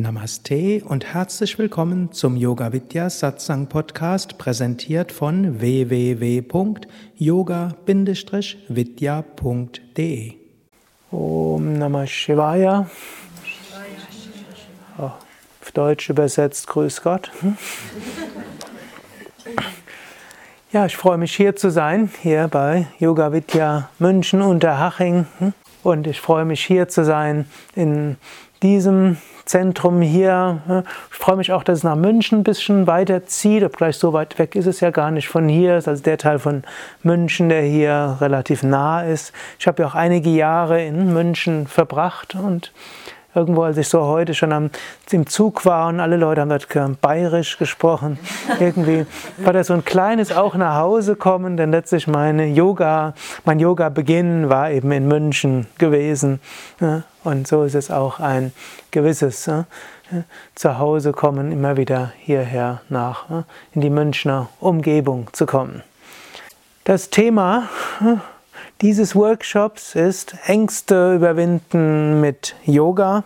Namaste und herzlich willkommen zum Yoga Vidya Satsang Podcast, präsentiert von www.yoga-vidya.de. Om Namah Shivaya. Oh, auf Deutsch übersetzt, Grüß Gott. Ja, ich freue mich hier zu sein, hier bei Yoga Vidya München Unterhaching. Und ich freue mich hier zu sein in diesem Zentrum hier. Ich freue mich auch, dass es nach München ein bisschen weiter zieht. Obgleich so weit weg ist es ja gar nicht von hier. Das ist also der Teil von München, der hier relativ nah ist. Ich habe ja auch einige Jahre in München verbracht und Irgendwo, als ich so heute schon am, im Zug war und alle Leute haben dort bayerisch gesprochen, irgendwie war das so ein kleines auch nach Hause kommen, denn letztlich meine Yoga, mein Yoga-Beginn war eben in München gewesen. Und so ist es auch ein gewisses Zuhause kommen, immer wieder hierher nach, in die Münchner Umgebung zu kommen. Das Thema dieses Workshops ist Ängste überwinden mit Yoga.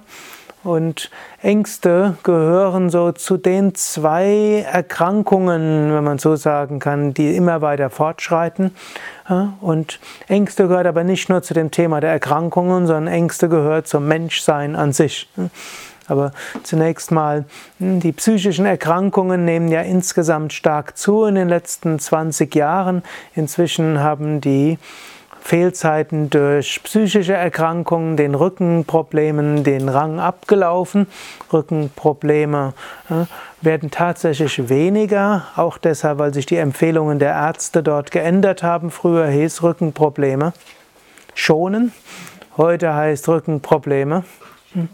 Und Ängste gehören so zu den zwei Erkrankungen, wenn man so sagen kann, die immer weiter fortschreiten. Und Ängste gehört aber nicht nur zu dem Thema der Erkrankungen, sondern Ängste gehört zum Menschsein an sich. Aber zunächst mal, hm, die psychischen Erkrankungen nehmen ja insgesamt stark zu in den letzten 20 Jahren. Inzwischen haben die Fehlzeiten durch psychische Erkrankungen, den Rückenproblemen den Rang abgelaufen. Rückenprobleme äh, werden tatsächlich weniger, auch deshalb, weil sich die Empfehlungen der Ärzte dort geändert haben. Früher hieß Rückenprobleme schonen, heute heißt Rückenprobleme hm,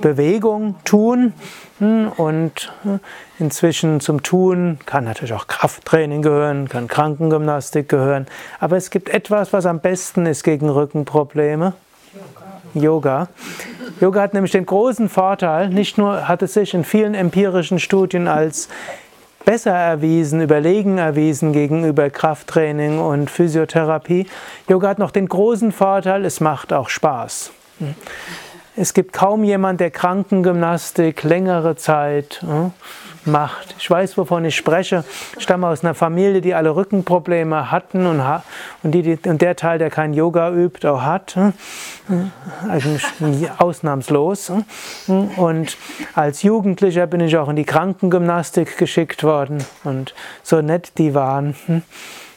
Bewegung tun hm, und hm, inzwischen zum Tun kann natürlich auch Krafttraining gehören, kann Krankengymnastik gehören, aber es gibt etwas, was am besten ist gegen Rückenprobleme. Yoga. Yoga hat nämlich den großen Vorteil, nicht nur hat es sich in vielen empirischen Studien als besser erwiesen, überlegen erwiesen gegenüber Krafttraining und Physiotherapie. Yoga hat noch den großen Vorteil, es macht auch Spaß. Es gibt kaum jemand, der Krankengymnastik längere Zeit äh, macht. Ich weiß, wovon ich spreche. Ich stamme aus einer Familie, die alle Rückenprobleme hatten und, und, die, und der Teil, der kein Yoga übt, auch hat. Äh, eigentlich ausnahmslos. Äh. Und als Jugendlicher bin ich auch in die Krankengymnastik geschickt worden. Und so nett die waren. Hm.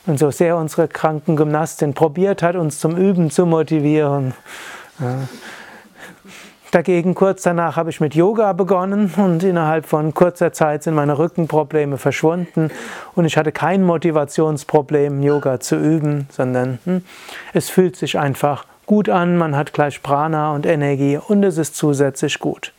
Und so sehr unsere Krankengymnastin probiert hat, uns zum Üben zu motivieren. Dagegen kurz danach habe ich mit Yoga begonnen und innerhalb von kurzer Zeit sind meine Rückenprobleme verschwunden und ich hatte kein Motivationsproblem, Yoga zu üben, sondern hm, es fühlt sich einfach gut an, man hat gleich Prana und Energie und es ist zusätzlich gut.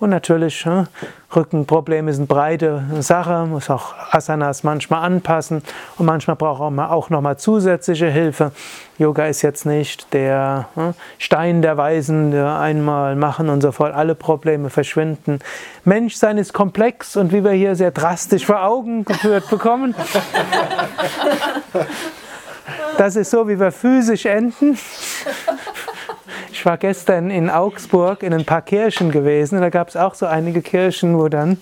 Und natürlich, hm, Rückenprobleme sind breite Sache, muss auch Asanas manchmal anpassen und manchmal braucht man auch nochmal zusätzliche Hilfe. Yoga ist jetzt nicht der hm, Stein der Weisen, der einmal machen und sofort alle Probleme verschwinden. Menschsein ist komplex und wie wir hier sehr drastisch vor Augen geführt bekommen. Das ist so, wie wir physisch enden. Ich war gestern in Augsburg in ein paar Kirchen gewesen. Da gab es auch so einige Kirchen, wo dann,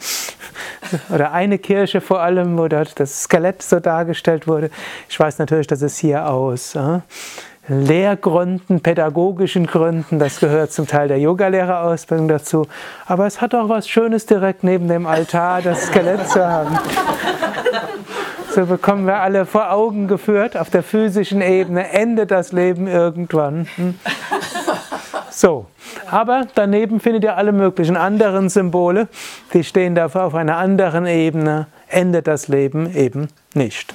oder eine Kirche vor allem, wo dort das Skelett so dargestellt wurde. Ich weiß natürlich, dass es hier aus äh, Lehrgründen, pädagogischen Gründen, das gehört zum Teil der Yogalehrerausbildung dazu. Aber es hat auch was Schönes direkt neben dem Altar, das Skelett zu haben. So bekommen wir alle vor Augen geführt, auf der physischen Ebene endet das Leben irgendwann. Hm? So, aber daneben findet ihr alle möglichen anderen Symbole, die stehen dafür auf einer anderen Ebene, endet das Leben eben nicht.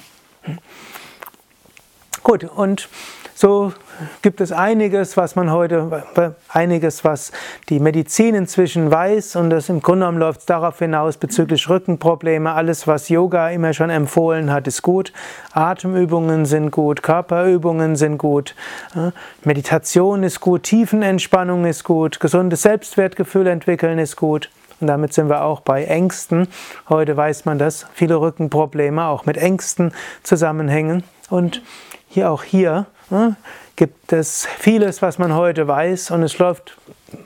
Gut, und so gibt es einiges, was man heute, einiges, was die Medizin inzwischen weiß und das im Grunde genommen läuft es darauf hinaus bezüglich Rückenprobleme. Alles, was Yoga immer schon empfohlen hat, ist gut. Atemübungen sind gut, Körperübungen sind gut, Meditation ist gut, Tiefenentspannung ist gut, gesundes Selbstwertgefühl entwickeln ist gut. Und damit sind wir auch bei Ängsten. Heute weiß man, dass viele Rückenprobleme auch mit Ängsten zusammenhängen. Und hier auch hier gibt es vieles, was man heute weiß und es läuft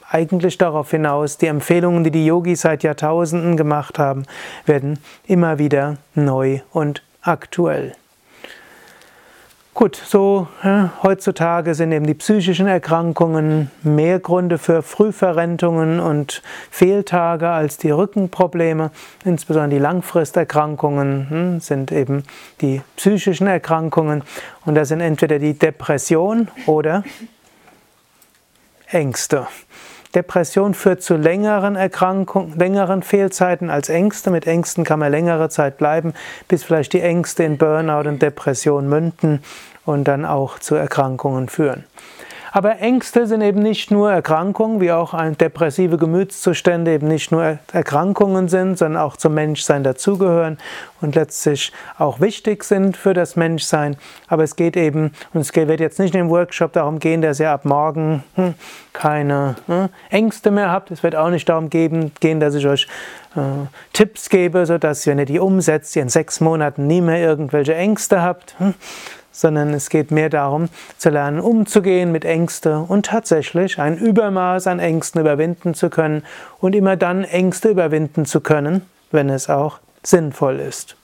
eigentlich darauf hinaus, die Empfehlungen, die die Yogis seit Jahrtausenden gemacht haben, werden immer wieder neu und aktuell. Gut, so ja, heutzutage sind eben die psychischen Erkrankungen mehr Gründe für Frühverrentungen und Fehltage als die Rückenprobleme. Insbesondere die Langfristerkrankungen hm, sind eben die psychischen Erkrankungen und das sind entweder die Depression oder Ängste. Depression führt zu längeren Erkrankungen, längeren Fehlzeiten als Ängste. Mit Ängsten kann man längere Zeit bleiben, bis vielleicht die Ängste in Burnout und Depression münden und dann auch zu Erkrankungen führen. Aber Ängste sind eben nicht nur Erkrankungen, wie auch depressive Gemütszustände eben nicht nur Erkrankungen sind, sondern auch zum Menschsein dazugehören und letztlich auch wichtig sind für das Menschsein. Aber es geht eben, und es wird jetzt nicht in dem Workshop darum gehen, dass ihr ab morgen hm, keine hm, Ängste mehr habt. Es wird auch nicht darum gehen, dass ich euch äh, Tipps gebe, sodass, wenn ihr die umsetzt, ihr in sechs Monaten nie mehr irgendwelche Ängste habt. Sondern es geht mehr darum, zu lernen, umzugehen mit Ängsten und tatsächlich ein Übermaß an Ängsten überwinden zu können und immer dann Ängste überwinden zu können, wenn es auch sinnvoll ist.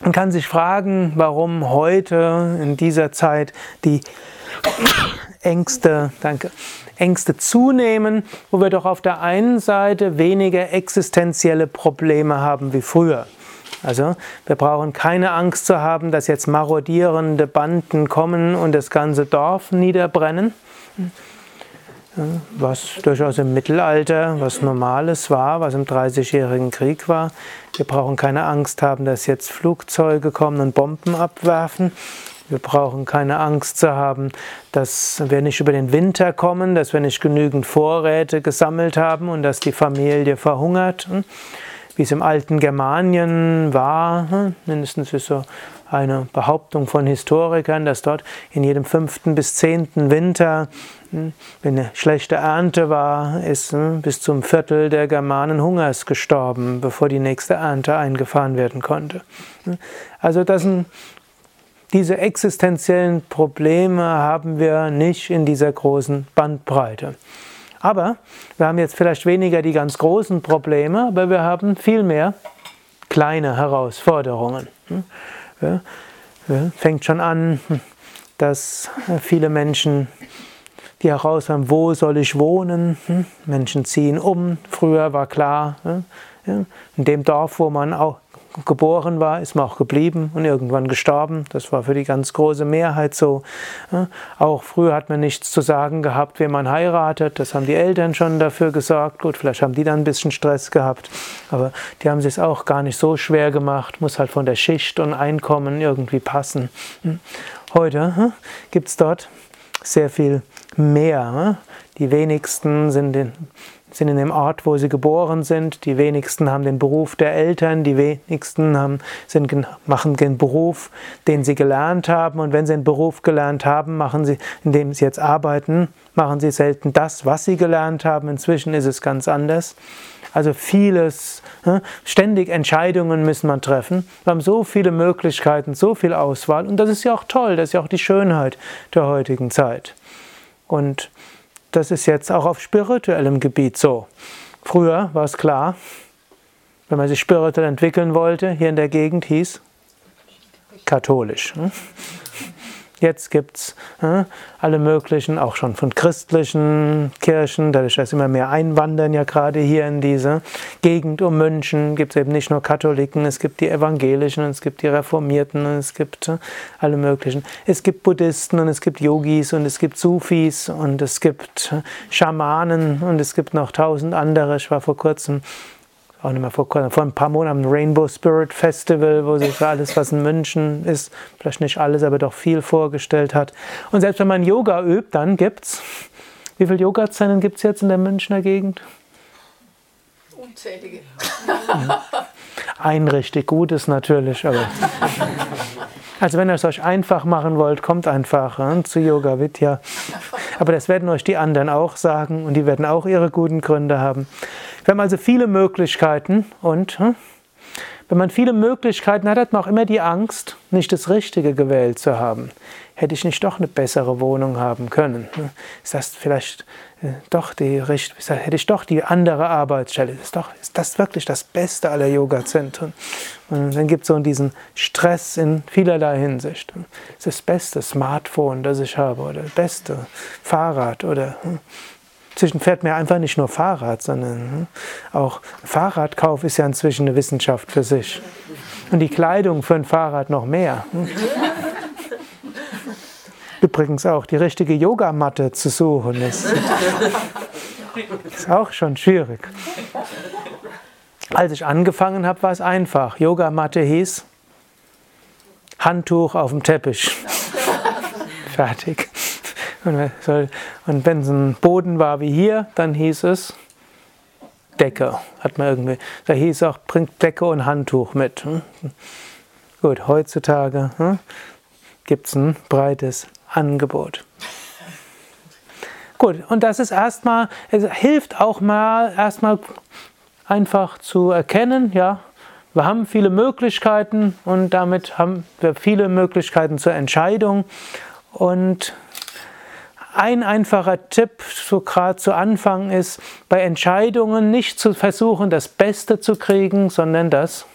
Man kann sich fragen, warum heute in dieser Zeit die Ängste, danke, Ängste zunehmen, wo wir doch auf der einen Seite weniger existenzielle Probleme haben wie früher. Also wir brauchen keine Angst zu haben, dass jetzt marodierende Banden kommen und das ganze Dorf niederbrennen, was durchaus im Mittelalter was Normales war, was im Dreißigjährigen Krieg war. Wir brauchen keine Angst haben, dass jetzt Flugzeuge kommen und Bomben abwerfen. Wir brauchen keine Angst zu haben, dass wir nicht über den Winter kommen, dass wir nicht genügend Vorräte gesammelt haben und dass die Familie verhungert wie es im alten Germanien war, hm, mindestens ist so eine Behauptung von Historikern, dass dort in jedem fünften bis zehnten Winter, hm, wenn eine schlechte Ernte war, ist hm, bis zum Viertel der Germanen Hungers gestorben, bevor die nächste Ernte eingefahren werden konnte. Also das sind diese existenziellen Probleme haben wir nicht in dieser großen Bandbreite. Aber wir haben jetzt vielleicht weniger die ganz großen Probleme, aber wir haben viel mehr kleine Herausforderungen. Hm? Fängt schon an, dass viele Menschen die herausfinden, wo soll ich wohnen? Hm? Menschen ziehen um. Früher war klar, in dem Dorf, wo man auch geboren war, ist man auch geblieben und irgendwann gestorben. Das war für die ganz große Mehrheit so. Auch früher hat man nichts zu sagen gehabt, wen man heiratet. Das haben die Eltern schon dafür gesorgt. Gut, vielleicht haben die dann ein bisschen Stress gehabt, aber die haben es auch gar nicht so schwer gemacht. Muss halt von der Schicht und Einkommen irgendwie passen. Hm. Heute gibt es dort sehr viel mehr. Die wenigsten sind in sind in dem Ort, wo sie geboren sind. Die wenigsten haben den Beruf der Eltern, die wenigsten haben, sind, machen den Beruf, den sie gelernt haben. Und wenn sie einen Beruf gelernt haben, machen sie, indem sie jetzt arbeiten, machen sie selten das, was sie gelernt haben. Inzwischen ist es ganz anders. Also vieles, ne, ständig Entscheidungen müssen man treffen. Wir haben so viele Möglichkeiten, so viel Auswahl. Und das ist ja auch toll, das ist ja auch die Schönheit der heutigen Zeit. Und das ist jetzt auch auf spirituellem Gebiet so. Früher war es klar, wenn man sich spirituell entwickeln wollte, hier in der Gegend hieß katholisch. Hm? Jetzt gibt es äh, alle möglichen, auch schon von christlichen Kirchen, dadurch, dass immer mehr einwandern, ja gerade hier in diese Gegend um München, gibt es eben nicht nur Katholiken, es gibt die Evangelischen, es gibt die Reformierten, es gibt äh, alle möglichen. Es gibt Buddhisten und es gibt Yogis und es gibt Sufis und es gibt äh, Schamanen und es gibt noch tausend andere. Ich war vor kurzem auch nicht mehr vor, vor ein paar Monaten am Rainbow Spirit Festival, wo sich alles, was in München ist, vielleicht nicht alles, aber doch viel vorgestellt hat. Und selbst wenn man Yoga übt, dann gibt es, wie viele Yoga-Zellen gibt es jetzt in der Münchner Gegend? Unzählige. Ein richtig gutes natürlich, aber. Also wenn ihr es euch einfach machen wollt, kommt einfach äh, zu Yoga Vidya. Aber das werden euch die anderen auch sagen und die werden auch ihre guten Gründe haben. Wir haben also viele Möglichkeiten und hm, wenn man viele Möglichkeiten hat, hat man auch immer die Angst, nicht das Richtige gewählt zu haben. Hätte ich nicht doch eine bessere Wohnung haben können? Ist das vielleicht äh, doch die hätte ich doch die andere Arbeitsstelle? Ist, doch, ist das wirklich das Beste aller Yoga-Zentren? Und dann gibt es so diesen Stress in vielerlei Hinsicht. Ist das beste Smartphone, das ich habe, oder das beste Fahrrad, oder hm? Inzwischen fährt mir einfach nicht nur Fahrrad, sondern hm, auch Fahrradkauf ist ja inzwischen eine Wissenschaft für sich. Und die Kleidung für ein Fahrrad noch mehr. Hm. Übrigens auch die richtige Yogamatte zu suchen ist, ist auch schon schwierig. Als ich angefangen habe, war es einfach. Yogamatte hieß Handtuch auf dem Teppich. Fertig. Und wenn es ein Boden war wie hier, dann hieß es Decke. Hat man irgendwie, da hieß auch, bringt Decke und Handtuch mit. Hm? Gut, heutzutage hm, gibt es ein breites Angebot. Gut, und das ist erstmal, es hilft auch mal erstmal einfach zu erkennen, ja, wir haben viele Möglichkeiten und damit haben wir viele Möglichkeiten zur Entscheidung und ein einfacher Tipp, so gerade zu Anfang, ist, bei Entscheidungen nicht zu versuchen, das Beste zu kriegen, sondern das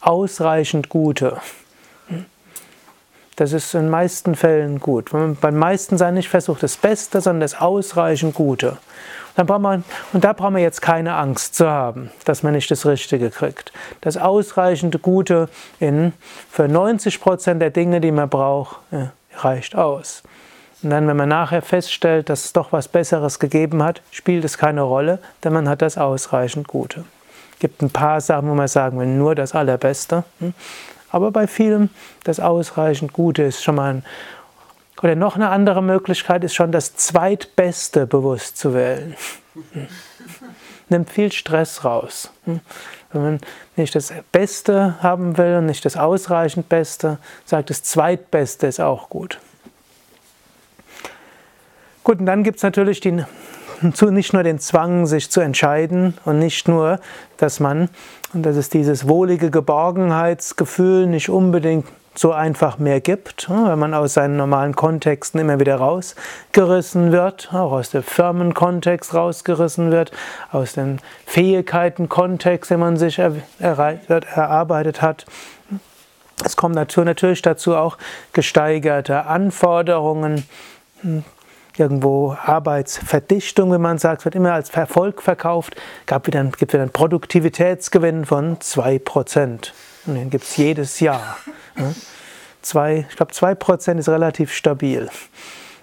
ausreichend Gute. Das ist in meisten Fällen gut. Wenn man beim meisten sein nicht versucht, das Beste, sondern das ausreichend Gute. Dann braucht man, und da braucht man jetzt keine Angst zu haben, dass man nicht das Richtige kriegt. Das ausreichende Gute in, für 90 Prozent der Dinge, die man braucht, reicht aus. Und dann, wenn man nachher feststellt, dass es doch was Besseres gegeben hat, spielt es keine Rolle, denn man hat das ausreichend Gute. Es gibt ein paar Sachen, wo man sagen will, nur das Allerbeste. Hm? Aber bei vielem das ausreichend Gute ist schon mal ein. Oder noch eine andere Möglichkeit ist schon das Zweitbeste bewusst zu wählen. Nimmt viel Stress raus. Wenn man nicht das Beste haben will und nicht das ausreichend Beste, sagt das Zweitbeste ist auch gut. Gut, und dann gibt es natürlich den nicht nur den Zwang, sich zu entscheiden und nicht nur, dass man, und dass es dieses wohlige Geborgenheitsgefühl nicht unbedingt so einfach mehr gibt, hm, wenn man aus seinen normalen Kontexten immer wieder rausgerissen wird, auch aus dem Firmenkontext rausgerissen wird, aus dem Fähigkeitenkontext, den man sich erarbeitet hat. Es kommt natürlich dazu auch gesteigerte Anforderungen, hm, irgendwo Arbeitsverdichtung, wenn man sagt, wird immer als Erfolg verkauft, gab wieder, gibt wieder einen Produktivitätsgewinn von 2%. Und den gibt es jedes Jahr. Zwei, ich glaube, 2% ist relativ stabil.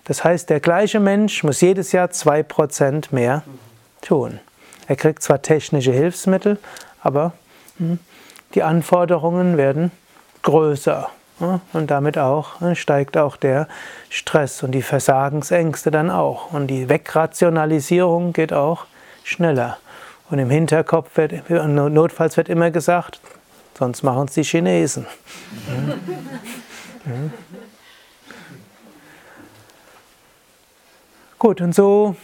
Das heißt, der gleiche Mensch muss jedes Jahr 2% mehr tun. Er kriegt zwar technische Hilfsmittel, aber hm, die Anforderungen werden größer. Und damit auch ne, steigt auch der Stress und die Versagensängste dann auch. Und die Wegrationalisierung geht auch schneller. Und im Hinterkopf wird, notfalls wird immer gesagt, sonst machen es die Chinesen. Gut, und so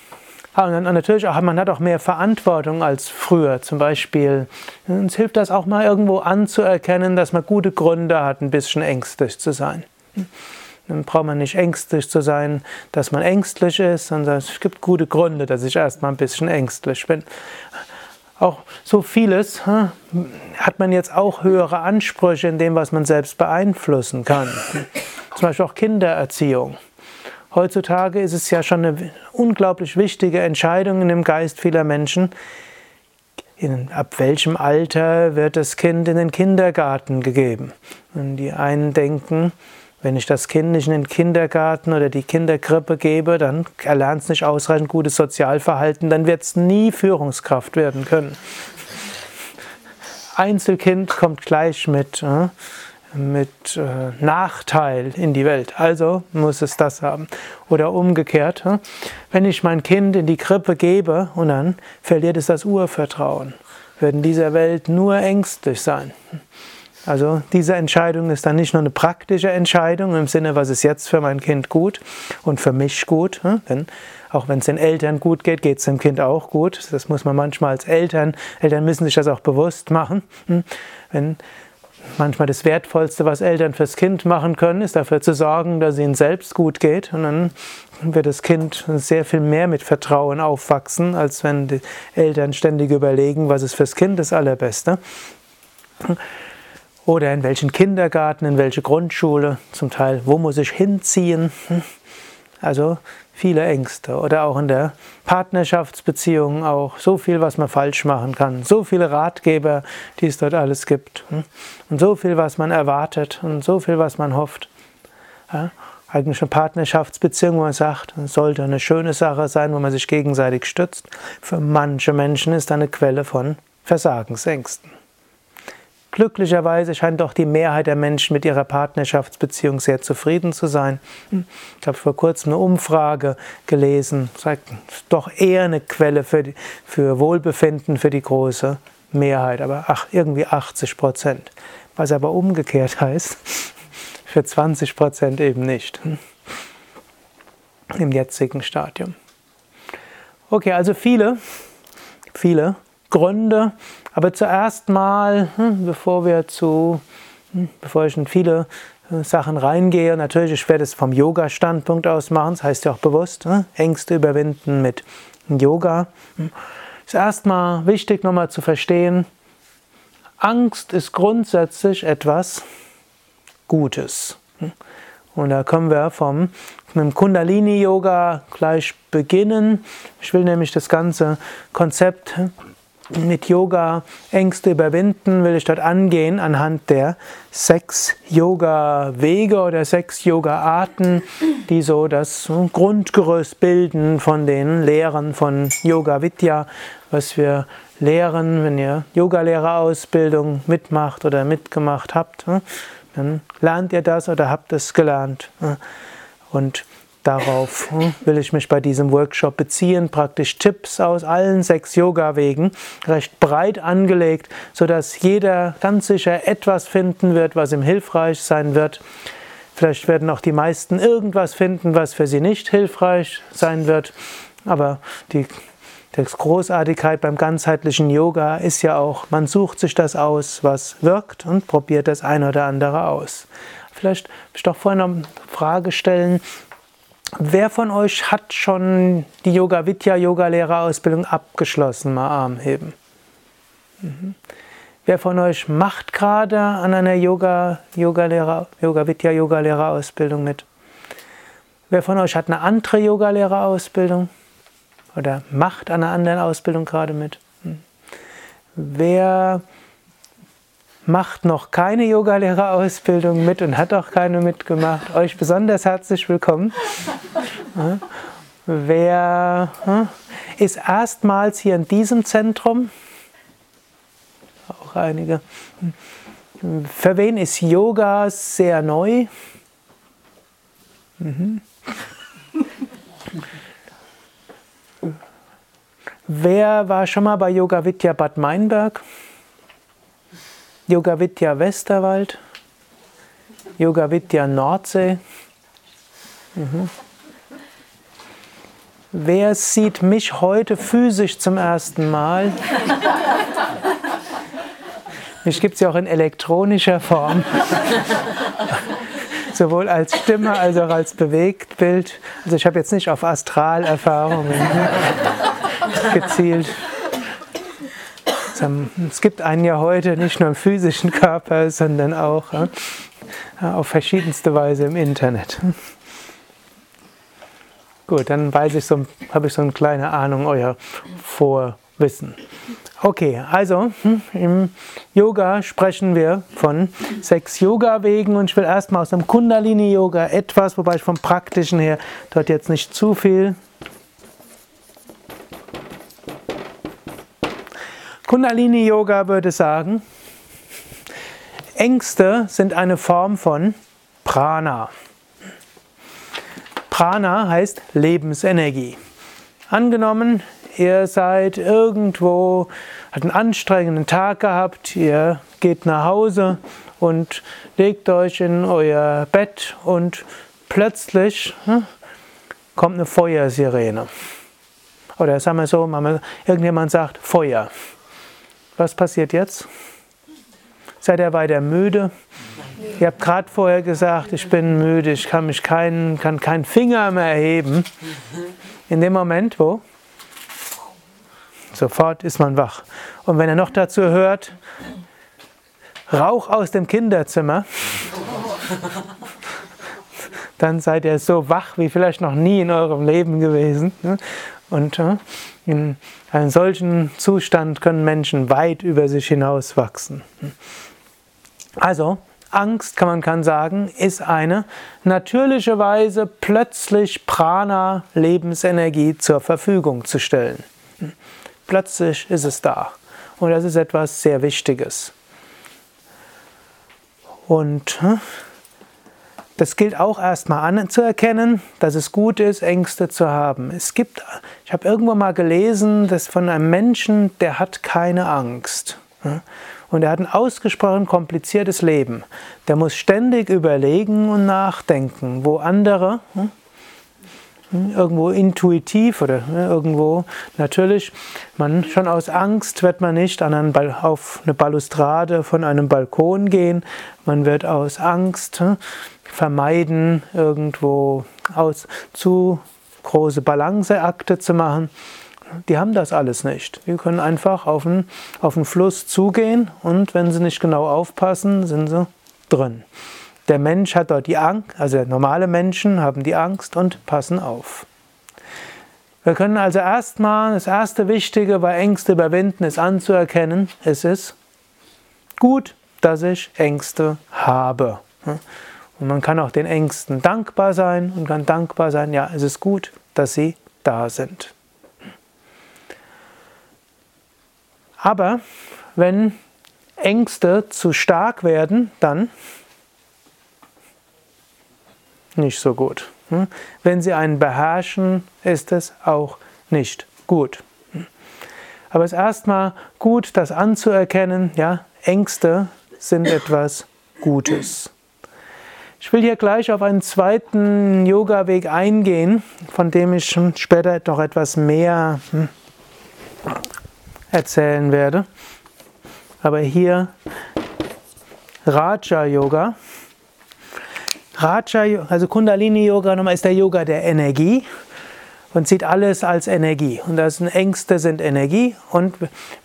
und natürlich auch, man hat auch mehr Verantwortung als früher. Zum Beispiel, uns hilft das auch mal irgendwo anzuerkennen, dass man gute Gründe hat, ein bisschen ängstlich zu sein. Dann braucht man nicht ängstlich zu sein, dass man ängstlich ist, sondern es gibt gute Gründe, dass ich erstmal ein bisschen ängstlich bin. Auch so vieles hat man jetzt auch höhere Ansprüche in dem, was man selbst beeinflussen kann. Zum Beispiel auch Kindererziehung. Heutzutage ist es ja schon eine unglaublich wichtige Entscheidung in dem Geist vieler Menschen. In, ab welchem Alter wird das Kind in den Kindergarten gegeben? Und die einen denken, wenn ich das Kind nicht in den Kindergarten oder die Kinderkrippe gebe, dann erlernt es nicht ausreichend gutes Sozialverhalten, dann wird es nie Führungskraft werden können. Einzelkind kommt gleich mit. Äh, mit äh, Nachteil in die Welt. Also muss es das haben. Oder umgekehrt, hm? wenn ich mein Kind in die Krippe gebe und dann verliert es das Urvertrauen, wird in dieser Welt nur ängstlich sein. Also diese Entscheidung ist dann nicht nur eine praktische Entscheidung im Sinne, was ist jetzt für mein Kind gut und für mich gut. Denn auch wenn es den Eltern gut geht, geht es dem Kind auch gut. Das muss man manchmal als Eltern, Eltern müssen sich das auch bewusst machen. Wenn manchmal das Wertvollste, was Eltern fürs Kind machen können, ist dafür zu sorgen, dass es ihnen selbst gut geht. Und dann wird das Kind sehr viel mehr mit Vertrauen aufwachsen, als wenn die Eltern ständig überlegen, was ist fürs Kind das Allerbeste. Oder in welchen Kindergarten, in welche Grundschule, zum Teil, wo muss ich hinziehen? Also viele Ängste. Oder auch in der Partnerschaftsbeziehung auch so viel, was man falsch machen kann. So viele Ratgeber, die es dort alles gibt. Und so viel, was man erwartet und so viel, was man hofft. Ja, eigentlich eine Partnerschaftsbeziehung, wo man sagt, es sollte eine schöne Sache sein, wo man sich gegenseitig stützt. Für manche Menschen ist eine Quelle von Versagensängsten. Glücklicherweise scheint doch die Mehrheit der Menschen mit ihrer Partnerschaftsbeziehung sehr zufrieden zu sein. Ich habe vor kurzem eine Umfrage gelesen, sagt doch eher eine Quelle für, die, für Wohlbefinden für die große Mehrheit, aber ach, irgendwie 80 Prozent. Was aber umgekehrt heißt, für 20 Prozent eben nicht. Im jetzigen Stadium. Okay, also viele, viele Gründe, aber zuerst mal, hm, bevor wir zu, hm, bevor ich in viele äh, Sachen reingehe, natürlich, ich werde es vom Yoga-Standpunkt aus machen, das heißt ja auch bewusst, hm, Ängste überwinden mit Yoga. Ist erstmal wichtig nochmal zu verstehen, Angst ist grundsätzlich etwas Gutes. Und da können wir vom mit dem Kundalini Yoga gleich beginnen. Ich will nämlich das ganze Konzept mit Yoga Ängste überwinden, will ich dort angehen anhand der sechs Yoga-Wege oder sechs Yoga-Arten, die so das Grundgerüst bilden von den Lehren von Yoga Vidya, was wir lehren, wenn ihr Yogalehrerausbildung mitmacht oder mitgemacht habt, dann lernt ihr das oder habt es gelernt. Und Darauf hm, will ich mich bei diesem Workshop beziehen, praktisch Tipps aus allen sechs Yoga-Wegen, recht breit angelegt, sodass jeder ganz sicher etwas finden wird, was ihm hilfreich sein wird. Vielleicht werden auch die meisten irgendwas finden, was für sie nicht hilfreich sein wird. Aber die, die Großartigkeit beim ganzheitlichen Yoga ist ja auch, man sucht sich das aus, was wirkt und probiert das eine oder andere aus. Vielleicht will ich doch vorhin noch eine Frage stellen, Wer von euch hat schon die Yoga Vidya Yoga Lehrerausbildung abgeschlossen? Mal Arm heben. Mhm. Wer von euch macht gerade an einer Yoga Yoga Lehrer Yoga Vidya Yoga Lehrerausbildung mit? Wer von euch hat eine andere Yoga Lehrerausbildung oder macht an einer anderen Ausbildung gerade mit? Mhm. Wer macht noch keine Yogalehrerausbildung mit und hat auch keine mitgemacht, euch besonders herzlich willkommen. Wer ist erstmals hier in diesem Zentrum? Auch einige. Für wen ist Yoga sehr neu? Mhm. Wer war schon mal bei Yoga Vidya Bad Meinberg? Yoga Vidya Westerwald, Yoga Vidya Nordsee. Mhm. Wer sieht mich heute physisch zum ersten Mal? Mich gibt es ja auch in elektronischer Form. Sowohl als Stimme als auch als Bewegtbild. Also ich habe jetzt nicht auf Astralerfahrungen gezielt. Es gibt einen ja heute nicht nur im physischen Körper, sondern auch auf verschiedenste Weise im Internet. Gut, dann weiß ich so, habe ich so eine kleine Ahnung euer Vorwissen. Okay, also hm, im Yoga sprechen wir von sechs Yoga-Wegen und ich will erstmal aus dem Kundalini-Yoga etwas, wobei ich vom Praktischen her dort jetzt nicht zu viel Kundalini Yoga würde sagen, Ängste sind eine Form von Prana. Prana heißt Lebensenergie. Angenommen, ihr seid irgendwo, hat einen anstrengenden Tag gehabt, ihr geht nach Hause und legt euch in euer Bett und plötzlich hm, kommt eine Feuersirene. Oder sagen wir so, irgendjemand sagt Feuer. Was passiert jetzt? Seid ihr weiter müde? Ihr habt gerade vorher gesagt, ich bin müde, ich kann mich keinen, kann keinen Finger mehr heben. In dem Moment, wo? Sofort ist man wach. Und wenn er noch dazu hört, Rauch aus dem Kinderzimmer, dann seid ihr so wach wie vielleicht noch nie in eurem Leben gewesen. Und äh, in einem solchen Zustand können Menschen weit über sich hinaus wachsen. Also, Angst, kann man kann sagen, ist eine natürliche Weise, plötzlich Prana, Lebensenergie zur Verfügung zu stellen. Plötzlich ist es da. Und das ist etwas sehr Wichtiges. Und hm, das gilt auch erstmal anzuerkennen, dass es gut ist, Ängste zu haben. Es gibt, ich habe irgendwo mal gelesen, dass von einem Menschen, der hat keine Angst. Und er hat ein ausgesprochen kompliziertes Leben. Der muss ständig überlegen und nachdenken, wo andere irgendwo intuitiv oder irgendwo natürlich, man schon aus Angst wird man nicht an einen Ball, auf eine Balustrade von einem Balkon gehen, man wird aus Angst vermeiden, irgendwo aus zu große Balanceakte zu machen. Die haben das alles nicht. Die können einfach auf den, auf den Fluss zugehen und wenn sie nicht genau aufpassen, sind sie drin. Der Mensch hat dort die Angst, also normale Menschen haben die Angst und passen auf. Wir können also erstmal, das erste Wichtige bei Ängste überwinden, ist anzuerkennen, es ist gut, dass ich Ängste habe. Und man kann auch den Ängsten dankbar sein und kann dankbar sein, ja, es ist gut, dass sie da sind. Aber wenn Ängste zu stark werden, dann nicht so gut. Hm? Wenn sie einen beherrschen, ist es auch nicht gut. Aber es ist erstmal gut, das anzuerkennen, ja, Ängste sind etwas Gutes. Ich will hier gleich auf einen zweiten Yoga-Weg eingehen, von dem ich später noch etwas mehr hm, erzählen werde. Aber hier Raja Yoga. Raja, also Kundalini Yoga nochmal ist der Yoga der Energie und sieht alles als Energie. Und das sind Ängste sind Energie und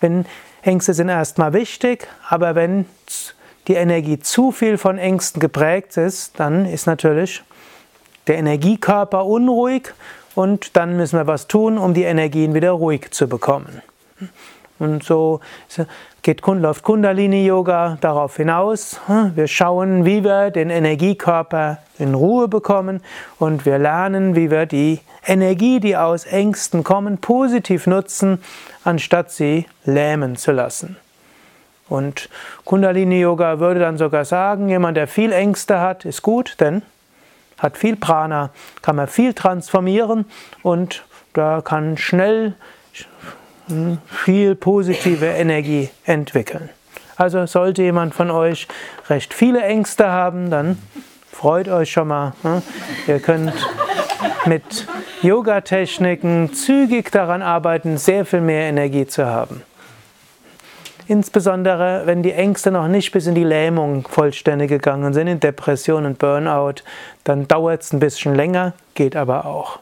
wenn Ängste sind erstmal wichtig, aber wenn die Energie zu viel von Ängsten geprägt ist, dann ist natürlich der Energiekörper unruhig und dann müssen wir was tun, um die Energien wieder ruhig zu bekommen. Und so geht, läuft Kundalini-Yoga darauf hinaus. Wir schauen, wie wir den Energiekörper in Ruhe bekommen und wir lernen, wie wir die Energie, die aus Ängsten kommen, positiv nutzen, anstatt sie lähmen zu lassen. Und Kundalini-Yoga würde dann sogar sagen, jemand, der viel Ängste hat, ist gut, denn hat viel Prana, kann man viel transformieren und da kann schnell viel positive Energie entwickeln. Also sollte jemand von euch recht viele Ängste haben, dann freut euch schon mal. Ne? Ihr könnt mit Yoga-Techniken zügig daran arbeiten, sehr viel mehr Energie zu haben. Insbesondere, wenn die Ängste noch nicht bis in die Lähmung vollständig gegangen sind, in Depression und Burnout, dann dauert es ein bisschen länger, geht aber auch.